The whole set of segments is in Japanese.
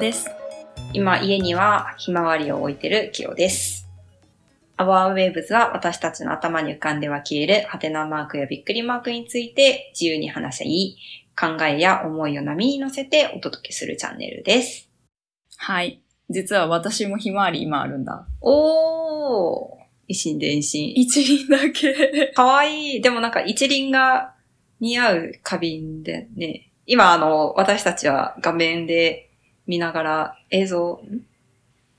です。今家にはひまわりを置いてるキヨです。アワーウェーブズは私たちの頭に浮かんでは消えるハテナマークやびっくりマークについて自由に話し合い、考えや思いを波に乗せてお届けするチャンネルです。はい。実は私もひまわり今あるんだ。おー一心伝心。一輪だけ。かわいい。でもなんか一輪が似合う花瓶でね。今あの、私たちは画面で見ながら映像、ん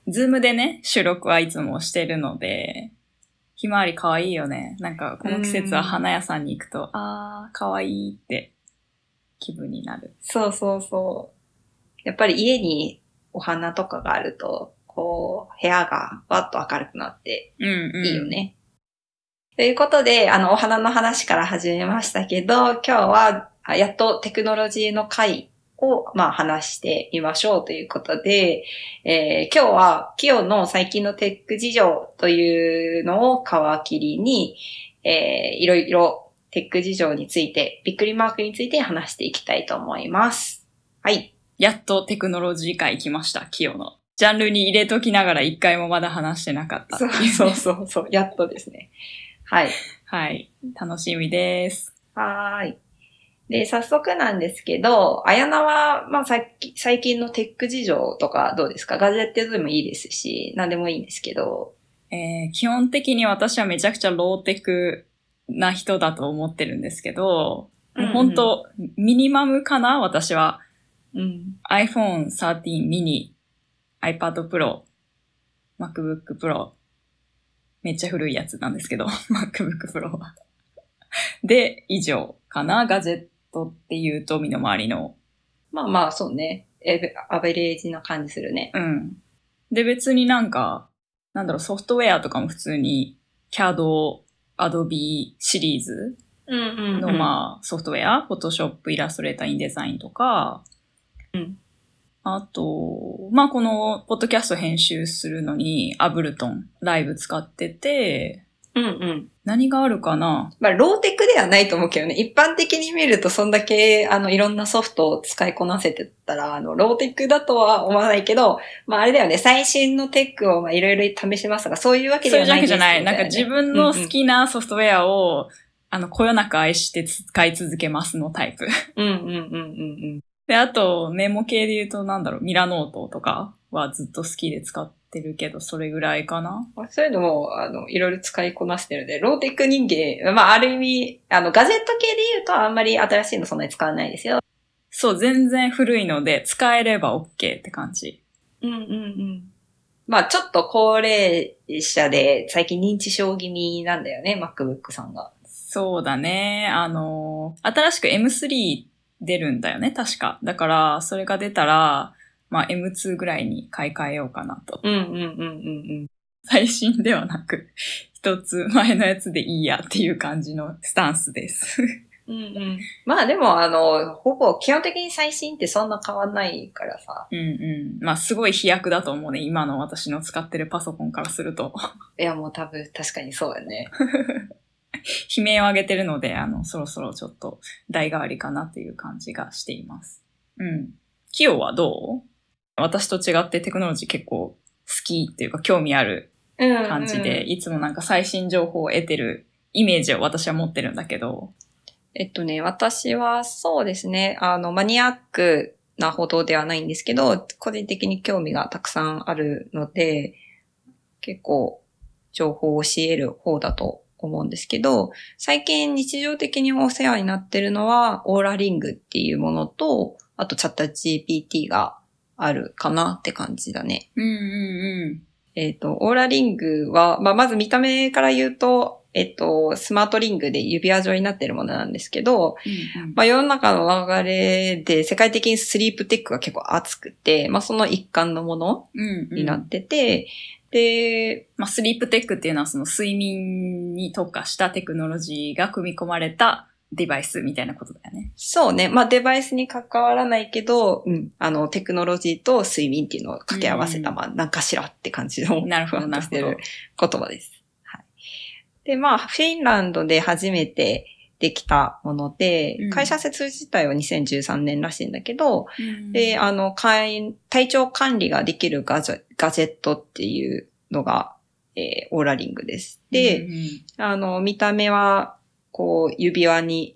ズームでね、収録はいつもしてるので、ひまわりかわいいよね。なんかこの季節は花屋さんに行くと、あー、かわいいって気分になる。そうそうそう。やっぱり家にお花とかがあると、こう、部屋がわっと明るくなってうんうん。いいよ。ね。ということで、あの、お花の話から始めましたけど、今日は、あやっとテクノロジーの回を、まあ、話してみましょうということで、えー今日は、キヨの最近のテック事情というのを皮切りに、えーいろいろテック事情について、びっくりマークについて話していきたいと思います。はい。やっとテクノロジー界来ました、キヨの。ジャンルに入れときながら一回もまだ話してなかったねそうそうそう。やっとですね。はい。はい。楽しみです。はーい。で、早速なんですけど、あやなは、まあ、さっき、最近のテック事情とかどうですか？ガジェットでもいいですし、何でもいいんですけど。えー基本的に私はめちゃくちゃローテクな人だと思ってるんですけど、もう本当、ミニマムかな？私は。うん。iPhone 13 mini、iPad Pro、MacBook Pro。めっちゃ古いやつなんですけど、MacBook Pro は。で、以上かな？ガジェットっていうと身の回りの。まあまあ、そうね。アベレージな感じするね。うん。で、別になんか、なんだろう、ソフトウェアとかも普通に CAD、Adobe シリーズの、まあ、ソフトウェア、Photoshop、Illustrator、InDesign とか、うんあと、まあ、この、ポッドキャスト編集するのに、アブルトン、ライブ使ってて、うんうん。何があるかな？まあ、ローテクではないと思うけどね。一般的に見ると、そんだけ、あの、いろんなソフトを使いこなせてたら、あの、ローテクだとは思わないけど、まあ、あれだよね。最新のテックを、まあ、いろいろ試しますが、そういうわけそういうわではないけじゃない。なんか自分の好きなソフトウェアを、あの、こよなく愛して使い続けますのタイプ。うんうんうんうんうん。で、あと、メモ系で言うと、なんだろう、ミラノートとかはずっと好きで使ってるけど、それぐらいかな。まあそういうのも、あの、いろいろ使いこなしてるので、ローテック人間、まあ、ある意味、あの、ガジェット系で言うと、あんまり新しいのそんなに使わないですよ。そう、全然古いので、使えれば OK って感じ。うんうんうん。まあ、ちょっと高齢者で、最近認知症気味なんだよね、MacBook さんが。そうだね。あの、新しく M3 出るんだよね、確か。だから、それが出たら、まあ M2 ぐらいに買い替えようかなと。うんうんうんうんうん。最新ではなく、一つ前のやつでいいやっていう感じのスタンスです。うんうん。まあでも、あの、ほぼ基本的に最新ってそんな変わんないからさ。うんうん。まあすごい飛躍だと思うね。今の私の使ってるパソコンからすると。いや、もう多分確かにそうだね。悲鳴を上げてるので、あの、そろそろちょっと代替わりかなっていう感じがしています。うん。キヨはどう？私と違ってテクノロジー結構好きっていうか興味あるうん、感じで、いつもなんか最新情報を得てるイメージを私は持ってるんだけど。えっとね、私はそうですね、あの、マニアックなほどではないんですけど、個人的に興味がたくさんあるので、結構情報を教える方だと思うんですけど、最近日常的にお世話になってるのは、オーラリングっていうものと、あとチャット GPT があるかなって感じだね。うんうんえっ、と、オーラリングは、まあ、まず見た目から言うと、えっ、と、スマートリングで指輪状になってるものなんですけど、うん。うんまあ、世の中の流れで世界的にスリープテックが結構熱くて、まあ、その一環のものうんうんになってて、で、まあ、スリープテックっていうのはその睡眠に特化したテクノロジーが組み込まれたデバイスみたいなことだよね。そうね、まあ、デバイスに関わらないけど、うん、あの、テクノロジーと睡眠っていうのを掛け合わせた、うんまあ、なんかしらって感じの、なるほどなるる言葉です。はい。で、まあ、フィンランドで初めてできたもので、うん会社設自体は2013年らしいんだけど、うんで、あの、会体調管理ができるガジェガジェットっていうのが、えーオーラリングです。で、うんうんあの、見た目は、こう、指輪に、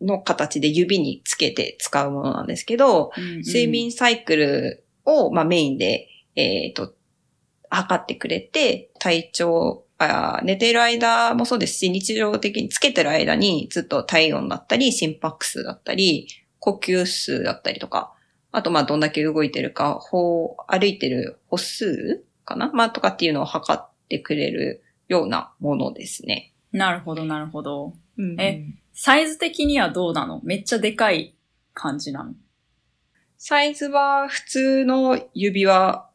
の形で指につけて使うものなんですけど、うんうん睡眠サイクルを、まあ、メインで、えっ、と、測ってくれて、体調あ、寝ている間もそうですし、日常的につけてる間にずっと体温だったり、心拍数だったり、呼吸数だったりとか、あと、まあ、どんだけ動いてるか、歩、歩いてる歩数かな？まあ、とかっていうのを測ってくれるようなものですね。なるほど、なるほど。うんえサイズ的にはどうなの？めっちゃでかい感じなのサイズは普通の指輪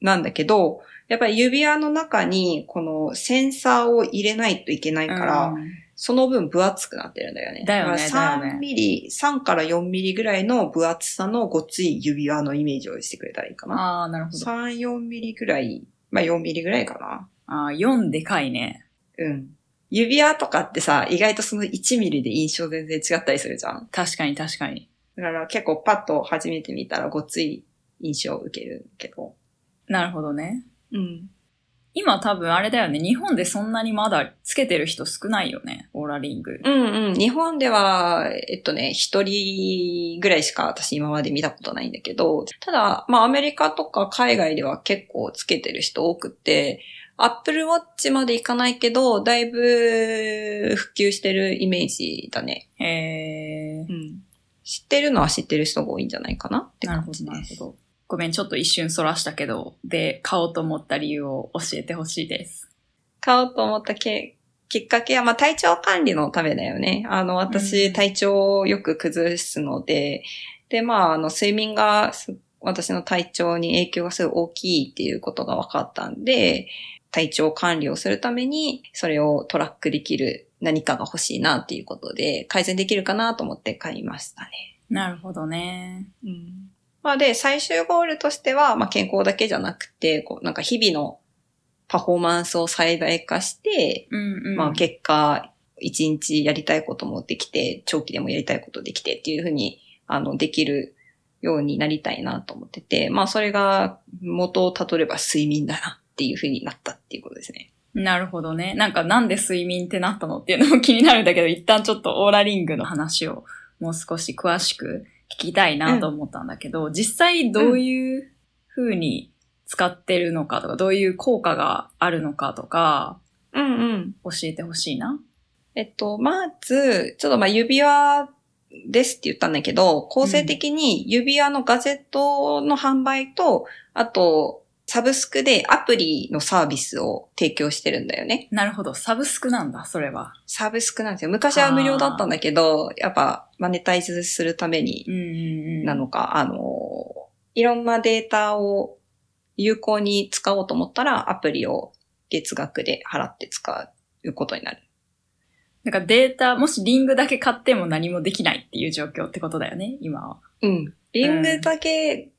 なんだけど、やっぱり指輪の中にこのセンサーを入れないといけないから、うんその分分厚くなってるんだよね。だよねだからだよね3ミリ、3から4ミリぐらいの分厚さのごっつい指輪のイメージをしてくれたらいいかな。ああ、なるほど。3、4ミリぐらい、まあ4ミリぐらいかな。ああ、4でかいね。うん。指輪とかってさ、意外とその1ミリで印象全然違ったりするじゃん。確かに確かに。だから結構パッと初めて見たらごっつい印象を受けるけど。なるほどね。うん。今多分あれだよね。日本でそんなにまだつけてる人少ないよね。オーラリング。うんうん。日本では、えっとね、一人ぐらいしか私今まで見たことないんだけど、ただ、まあアメリカとか海外では結構つけてる人多くって、Apple Watch までいかないけど、だいぶ普及してるイメージだね。へえう。ん。知ってるのは知ってる人が多いんじゃないかな？ってなるほど、感じです。なるほど。ごめん、ちょっと一瞬そらしたけど、で、買おうと思った理由を教えてほしいです。買おうと思ったけきっかけは、まあ体調管理のためだよね。あの、う私、ん体調をよく崩すので、で、まあ、あの、睡眠がす私の体調に影響がすごい大きいっていうことが分かったんで、体調管理をするために、それをトラックできる何かが欲しいなっていうことで、改善できるかなと思って買いましたね。なるほどね。うん。まあで、最終ゴールとしては、まあ健康だけじゃなくて、こう、なんか日々のパフォーマンスを最大化して、うんうん。まあ結果、一日やりたいこともできて、長期でもやりたいことできてっていうふうに、あの、できるようになりたいなと思ってて、まあそれが元をたどれば睡眠だなっていうふうになったっていうことですね。なるほどね。なんかなんで睡眠ってなったのっていうのも気になるんだけど、一旦ちょっとオーラリングの話をもう少し詳しく聞きたいなと思ったんだけど、実際どういう風に使ってるのかとか、どういう効果があるのかとか、うんうん。教えてほしいな。えっと、まず、ちょっとまあ指輪ですって言ったんだけど、構成的に指輪のガジェットの販売と、あと、サブスクでアプリのサービスを提供してるんだよね。なるほど。サブスクなんだ、それは。サブスクなんですよ。昔は無料だったんだけど、やっぱマネタイズするために。なのか、あの、いろんなデータを有効に使おうと思ったら、アプリを月額で払って使うことになる。なんかデータ、もしリングだけ買っても何もできないっていう状況ってことだよね、今は。うん。リングだけ、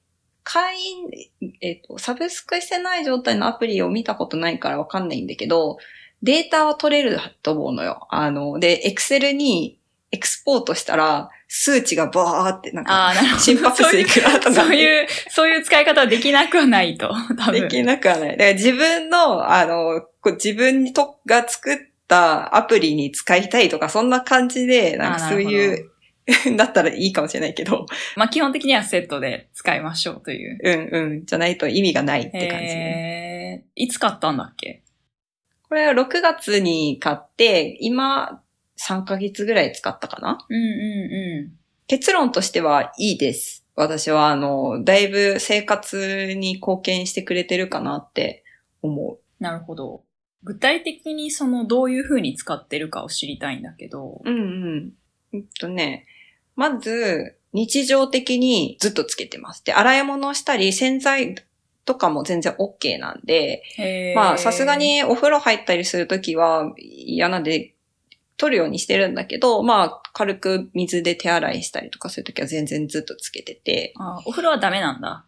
会員、えっ、と、サブスクしてない状態のアプリを見たことないからわかんないんだけど、データは取れると思うのよ。あの、で、エクセルにエクスポートしたら、数値がバーって、なんか、ああ、なるほど。心拍数いくらとか、そういう、そういう使い方はできなくはないと。できなくはない。だから自分の、あの、こう自分にとが作ったアプリに使いたいとか、そんな感じで、なんかあそういう、だったらいいかもしれないけど、まあ基本的にはセットで使いましょうという。うんうん、じゃないと意味がないって感じね。えー、いつ買ったんだっけ？これは6月に買って、今、3ヶ月ぐらい使ったかな？うんうんう結論としてはいいです。私は、あの、だいぶ生活に貢献してくれてるかなって思う。ん。なるほど。具体的にそのどういう風に使ってるかを知りたいんだけど。うんうん。うんとね、まず、日常的にずっとつけてます。で、洗い物をしたり、洗剤とかも全然 OK なんで、まあ、さすが。にお風呂入ったりするときは嫌なんで、取るようにしてるんだけど、まあ、軽く水で手洗いしたりとかするときは全然ずっとつけてて、あ、お風呂はダメなんだ。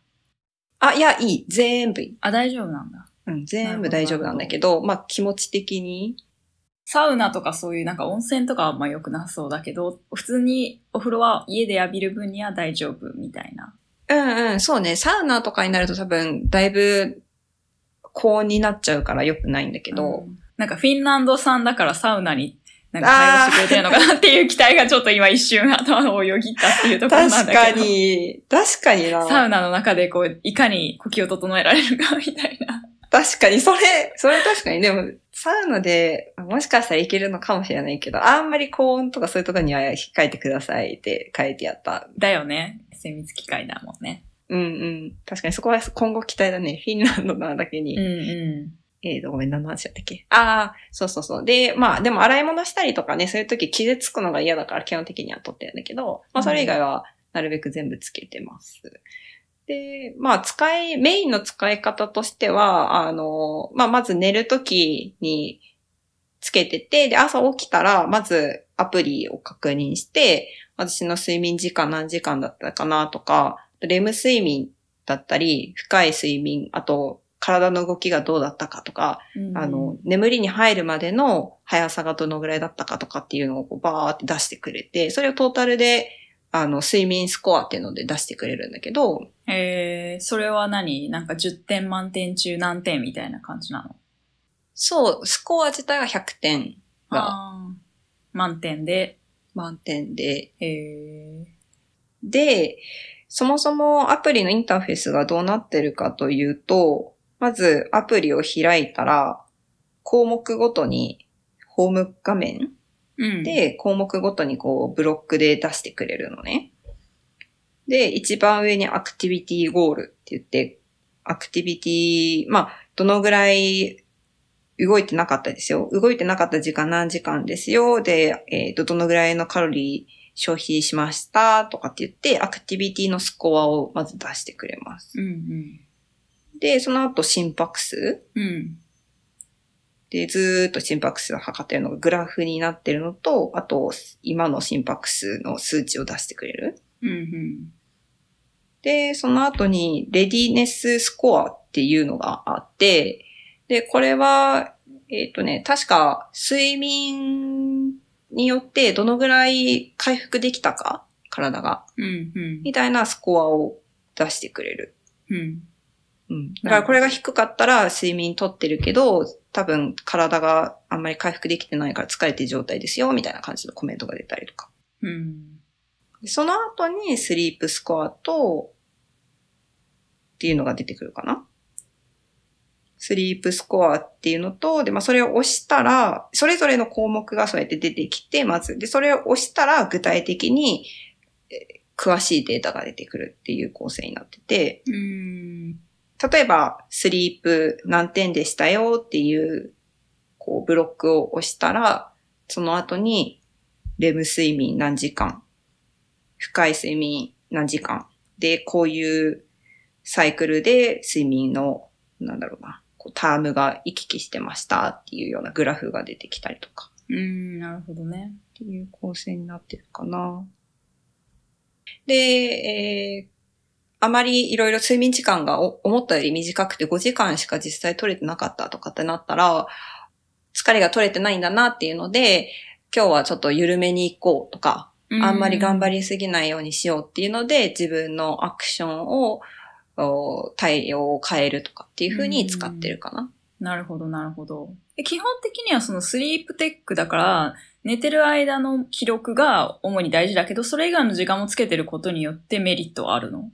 あ、いや、いい。全部いい。あ、大丈夫なんだ。うん、全部大丈夫なんだけど、まあ、気持ち的にサウナとかそういうなんか温泉とかはあんま良くなさそうだけど、普通にお風呂は家で浴びる分には大丈夫みたいな。うんうん、そうね。サウナとかになると多分、だいぶ高温になっちゃうから良くないんだけど、うんなんかフィンランド産だからサウナになんか対応してくれてるのかなっていう期待がちょっと今一瞬頭をよぎったっていうところなんだけど。確かに、確かにな。サウナの中でこう、いかに呼吸を整えられるかみたいな。確かに、それ、それ確かに。でも、サウナで、もしかしたらいけるのかもしれないけど、あんまり高温とかそういうところには控えてくださいって書いてあった。だよね。精密機械だもんね。うんうん。確かにそこは今後期待だね。フィンランドなだけに。うんうえーと、ごめん、何の話だったっけ？ああ、そうそうそう。で、まあ、でも洗い物したりとかね、そういう時傷つくのが嫌だから基本的には取ってるんだけど、まあ、それ以外はなるべく全部つけてます。で、まあ、使い、メインの使い方としては、あの、まあ、まず寝る時につけてて、で、朝起きたら、まずアプリを確認して、私の睡眠時間何時間だったかなとか、レム睡眠だったり、深い睡眠、あと、体の動きがどうだったかとか、ん。あの、眠りに入るまでの速さがどのぐらいだったかとかっていうのをこうバーって出してくれて、それをトータルで、あの、睡眠スコアっていうので出してくれるんだけど、えー、それは何？なんか10点満点中何点みたいな感じなの？そう、スコア自体は100点が満点で、満点で、えで、そもそもアプリのインターフェースがどうなってるかというと、まずアプリを開いたら、項目ごとにホーム画面で、項目ごとにこう、ブロックで出してくれるのね。で、一番上にアクティビティゴールって言って、アクティビティ、まあ、どのぐらい動いてなかったですよ。動いてなかった時間何時間ですよ。で、えっ、と、どのぐらいのカロリー消費しましたとかって言って、アクティビティのスコアをまず出してくれます。うんで、その後心拍数うん。うん。で、ずーっと心拍数を測ってるのがグラフになってるのと、あと、今の心拍数の数値を出してくれる。うんうん。で、その後に、レディネススコアっていうのがあって、で、これは、えっ、とね、確か、睡眠によってどのぐらい回復できたか、体が、うんうん。みたいなスコアを出してくれる。うん。うん。だからこれが低かったら睡眠取ってるけど、多分体があんまり回復できてないから疲れてる状態ですよ、みたいな感じのコメントが出たりとか。うん。でその後にスリープスコアと、っていうのが出てくるかな。スリープスコアっていうのと、で、まあ、それを押したら、それぞれの項目がそうやって出てきて、まず、で、それを押したら具体的に、えー詳しいデータが出てくるっていう構成になってて、うん。例えば、スリープ何点でしたよっていう、こう、ブロックを押したら、その後に、レム睡眠何時間、深い睡眠何時間、で、こういうサイクルで睡眠の、なんだろうな、こうタームが行き来してましたっていうようなグラフが出てきたりとか、うん、なるほどね。っていう構成になってるかな。で、えーあまりいろいろ睡眠時間がお思ったより短くて5時間しか実際取れてなかったとかってなったら、疲れが取れてないんだなっていうので、今日はちょっと緩めに行こうとか、あんまり頑張り。りすぎないようにしようっていうので、自分のアクションを、お対応を変えるとかっていう風に使ってるかな。なるほど、なるほど。え基本的にはそのスリープテックだから、寝てる間の記録が主に大事だけど、それ以外の時間もつけてることによってメリットはあるの？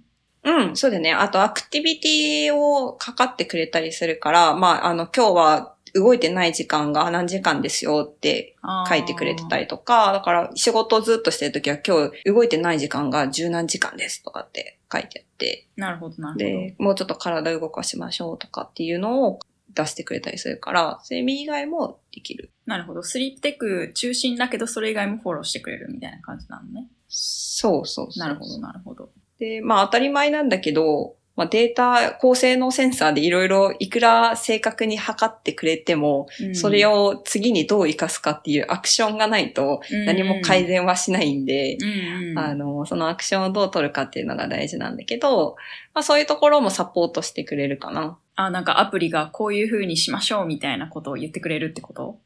うん、そうだね。あと、アクティビティをかかってくれたりするから、まあ、あの、今日は動いてない時間が何時間ですよって書いてくれてたり。りとか、だから仕事をずっとしてるときは今日動いてない時間が十何時間ですとかって書いてあって、なるほど、なるほど。で、もうちょっと体動かしましょうとかっていうのを出してくれたりするから、睡眠以外もできる。なるほど。スリープテック中心だけど、それ以外もフォローしてくれるみたいな感じなのね。そうそうそう。なるほど、なるほど。で、まあ当たり前なんだけど、まあデータ、高性能センサーでいろいろいくら正確に測ってくれても、うんそれを次にどう活かすかっていうアクションがないと何も改善はしないんで、うんうん。あの、そのアクションをどう取るかっていうのが大事なんだけど、まあそういうところもサポートしてくれるかな。あ、なんかアプリがこういう風にしましょうみたいなことを言ってくれるってこと？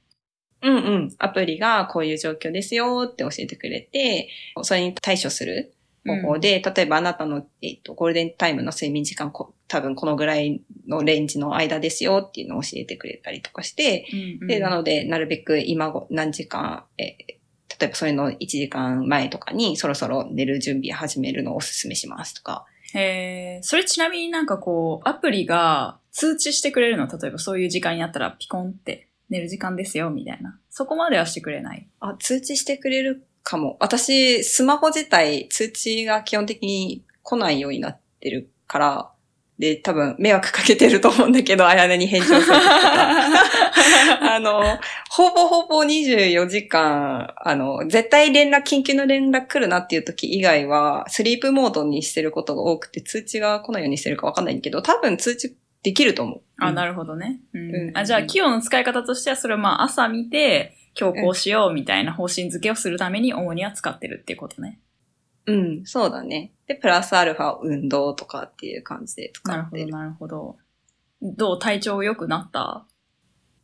うんうん。アプリがこういう状況ですよって教えてくれて、それに対処する方法で、例えばあなたの、えっと、ゴールデンタイムの睡眠時間こ、多分このぐらいのレンジの間ですよっていうのを教えてくれたりとかして、うんで、なので、なるべく今ご何時間、えー例えばそれの1時間前とかにそろそろ寝る準備始めるのをお勧めしますとか。へえ、それちなみになんかこう、アプリが通知してくれるの？例えばそういう時間になったらピコンって寝る時間ですよ、みたいな。そこまではしてくれない？あ、通知してくれるかも。私、スマホ自体通知が基本的に来ないようになってるから、で、多分迷惑かけてると思うんだけど、あやねに返事をする時とか。あの、ほぼほぼ24時間、あの、絶対連絡、緊急の連絡来るなっていう時以外は、スリープモードにしてることが多くて、通知が来ないようにしてるかわかんないけど、多分通知できると思う。あ、なるるほどね。うんうんあじゃあ、企業の使い方としては、それをまあ朝見て、今日こうしようみたいな方針付けをするために主には使ってるっていうことね。うん、そうだね。で、プラスアルファ運動とかっていう感じで使なるほど、ってる。なるほど。どう体調良くなった？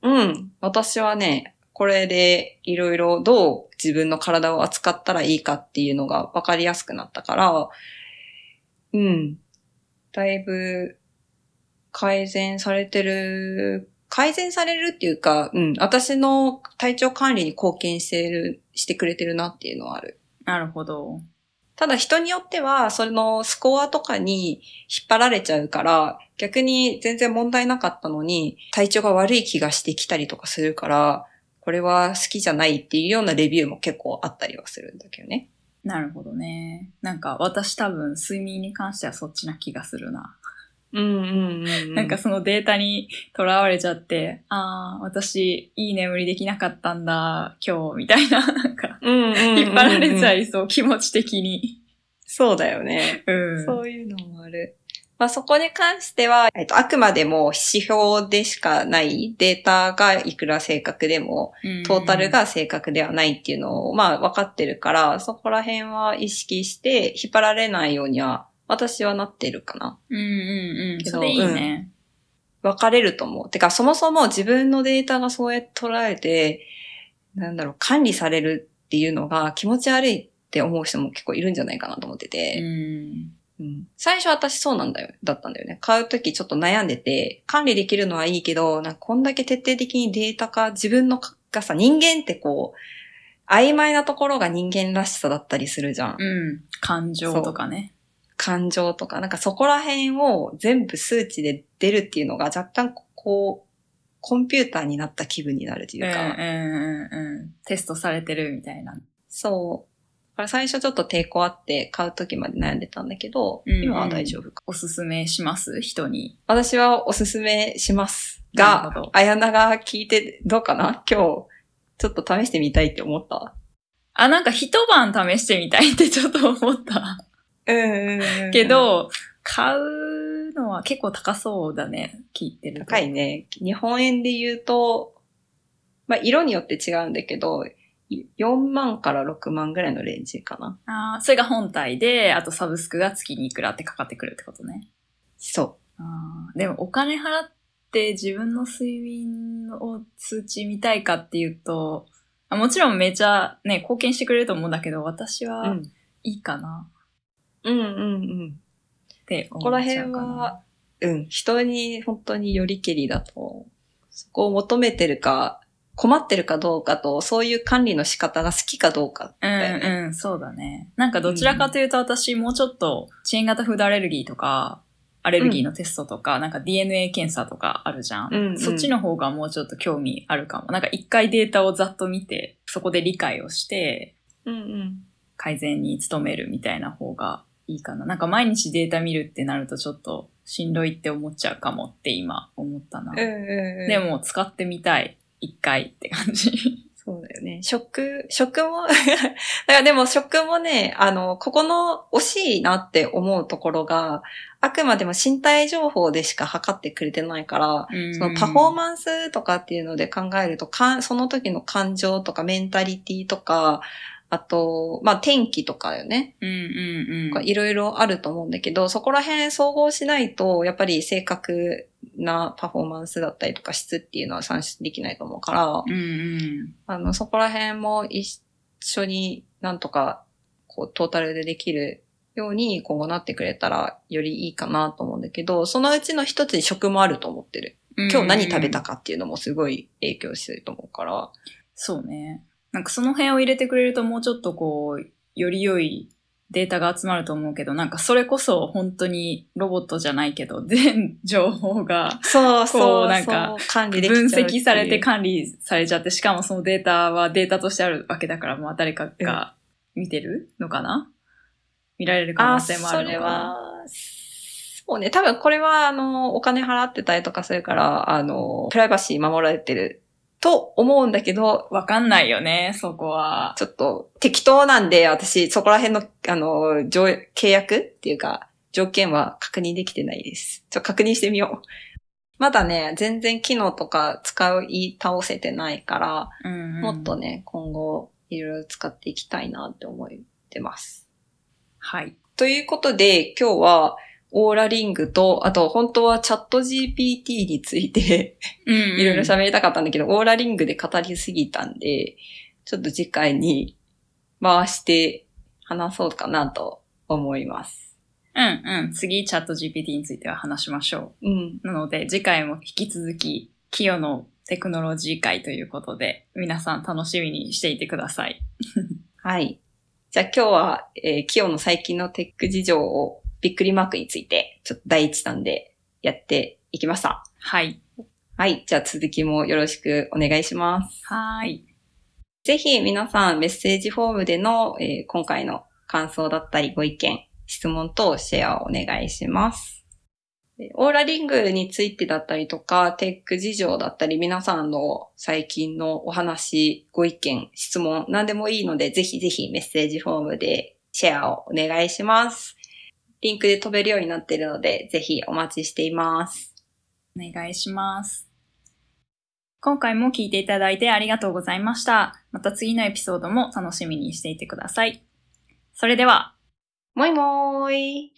うん。私はね、これでいろいろどう自分の体を扱ったらいいかっていうのが分かりやすくなったから、うん。だいぶ改善されてる、改善されるっていうか、うん。私の体調管理に貢献してる、してくれてるなっていうのはある。なるほど。ただ人によっては、そのスコアとかに引っ張られちゃうから、逆に全然問題なかったのに、体調が悪い気がしてきたりとかするから、これは好きじゃないっていうようなレビューも結構あったりはするんだけどね。なるほどね。なんか私多分睡眠に関してはそっちな気がするな。うんうんうん、うん。なんかそのデータにとらわれちゃって、ああ、私いい眠りできなかったんだ、今日、みたいな、なんか、引っ張られちゃいそう、気持ち的に。そうだよね。うん。そういうのもある。まあそこに関しては、えっと、あくまでも指標でしかないデータがいくら正確でも、うんトータル、が正確ではないっていうのを、まあ分かってるから、そこら辺は意識して引っ張られないようには、私はなってるかな。うんうんうん。それいいね。分かれると思う。てか、そもそも自分のデータがそうやって捉えて、なんだろう、管理されるっていうのが気持ち悪いって思う人も結構いるんじゃないかなと思ってうて。ん。うん最初私そうなんだよ、だったんだよね。買うときちょっと悩んでて、管理できるのはいいけど、なんかこんだけ徹底的にデータ化、自分のかがさ、人間ってこう、曖昧なところが人間らしさだったりするじゃん。うん。感情とかね。感情とか、なんかそこら辺を全部数値で出るっていうのが若干こう、コンピューターになった気分になるというか、うんうんうんうん。テストされてるみたいな。そう。だから最初ちょっと抵抗あって買うときまで悩んでたんだけど、うんうん今は大丈夫か。おすすめします？人に。私はおすすめしますがあやなが聞いてどうかな？今日、ちょっと試してみたいって思った？あ、なんか一晩試してみたいってちょっと思った。うんうんうんけ、ど、買うのは結構高そうだね。聞いてると。高いね。日本円で言うと、まあ、色によって違うんだけど、4万から6万ぐらいのレンジかな。ああ、それが本体で、あとサブスクが月にいくらってかかってくるってことね。そあーでもお金払って自分の睡眠を数値見たいかっていうと、あもちろんめちゃね、貢献してくれると思うんだけど、私う。うはん。いいかなうんうんうん。ってここら辺思っちゃうかな。は、うん、人に本当によりけりだと、そこを求めてるか、困ってるかどうかと、そういう管理の仕方が好きかどうかう。んうん、そうだね。なんかどちらかというと私もうちょっと、チェーン型フードアレルギーとか、アレルギーのテストとか、なんか DNA 検査とかあるじゃん,、うんうんそっちの方がもうちょっと興味あるかも。なんか一回データをざっと見て、そこで理解をして、うんうん。改善に努めるみたいな方がいいかな。なんか毎日データ見るってなるとちょっとしんどいって思っちゃうかもって今思ったな。うんうんうん。で、も使ってみたい。一回って感じ。そうだよね。食、食も、だからでも食もね、あの、ここの惜しいなって思うところが、あくまでも身体情報でしか測ってくれてないから、そのパフォーマンスとかっていうので考えると、かんその時の感情とかメンタリティとか、あと、まあ天気とかよね。うんうんうん。いろいろあると思うんだけど、そこら辺総合しないと、やっぱり正確なパフォーマンスだったりとか質っていうのは算出できないと思うから、うんうん。あの、そこら辺も一緒になんとか、こう、トータルでできるように今後なってくれたらよりいいかなと思うんだけど、そのうちの一つに食もあると思ってる。今日何食べたかかっていうのもすごい影響してると思うから。そうね。なんかその辺を入れてくれるともうちょっとこう、より良いデータが集まると思うけど、なんかそれこそ本当にロボットじゃないけど、全情報がそうそうそう、なんか管理で分析されて管理されちゃって、しかもそのデータはデータとしてあるわけだから、まあ誰かが見てるのかな？見られる可能性もあるのかな？それは、そうね、多分これは、あの、お金払ってたりとかするから、あの、プライバシー守られてると思うんだけど、わかんないよね、そこは。ちょっと適当なんで、私、そこら辺の、あの、条契約っていうか、条件は確認できてないです。ちょ、確認してみよう。まだね、全然機能とか使い倒せてないから、うんうんもっとね、今後、いろいろ使っていきたいなって思ってます。はい。ということで、今日は、オーラリングと、あと、本当はチャット GPT について、うんいろいろ喋りたかったんだけど、オーラリングで語りすぎたんで、ちょっと次回に回して話そうかなと思います。うんうん。次、チャット GPT については話しましょうん。う。なので、次回も引き続き、キヨのテクノロジー会ということで、皆さん楽しみにしていてください。はい。じゃあ今日は、えー、キヨの最近のテック事情をびっくりマークについて、ちょっと第一弾でやっていきました。はい。はい。じゃあ続きもよろしくお願いします。はーい。ぜひ皆さんメッセージフォームでの、えー今回の感想だったりご意見、質問等シェアをお願いします。でオーラリングについてだったりとか、テック事情だったり、皆さんの最近のお話、ご意見、質問、何でもいいので、ぜひぜひメッセージフォームでシェアをお願いします。リンクで飛べるようになっているので、ぜひお待ちしています。お願いします。今回も聞いていただいてありがとうございました。また次のエピソードも楽しみにしていてください。それでは、もいもーい。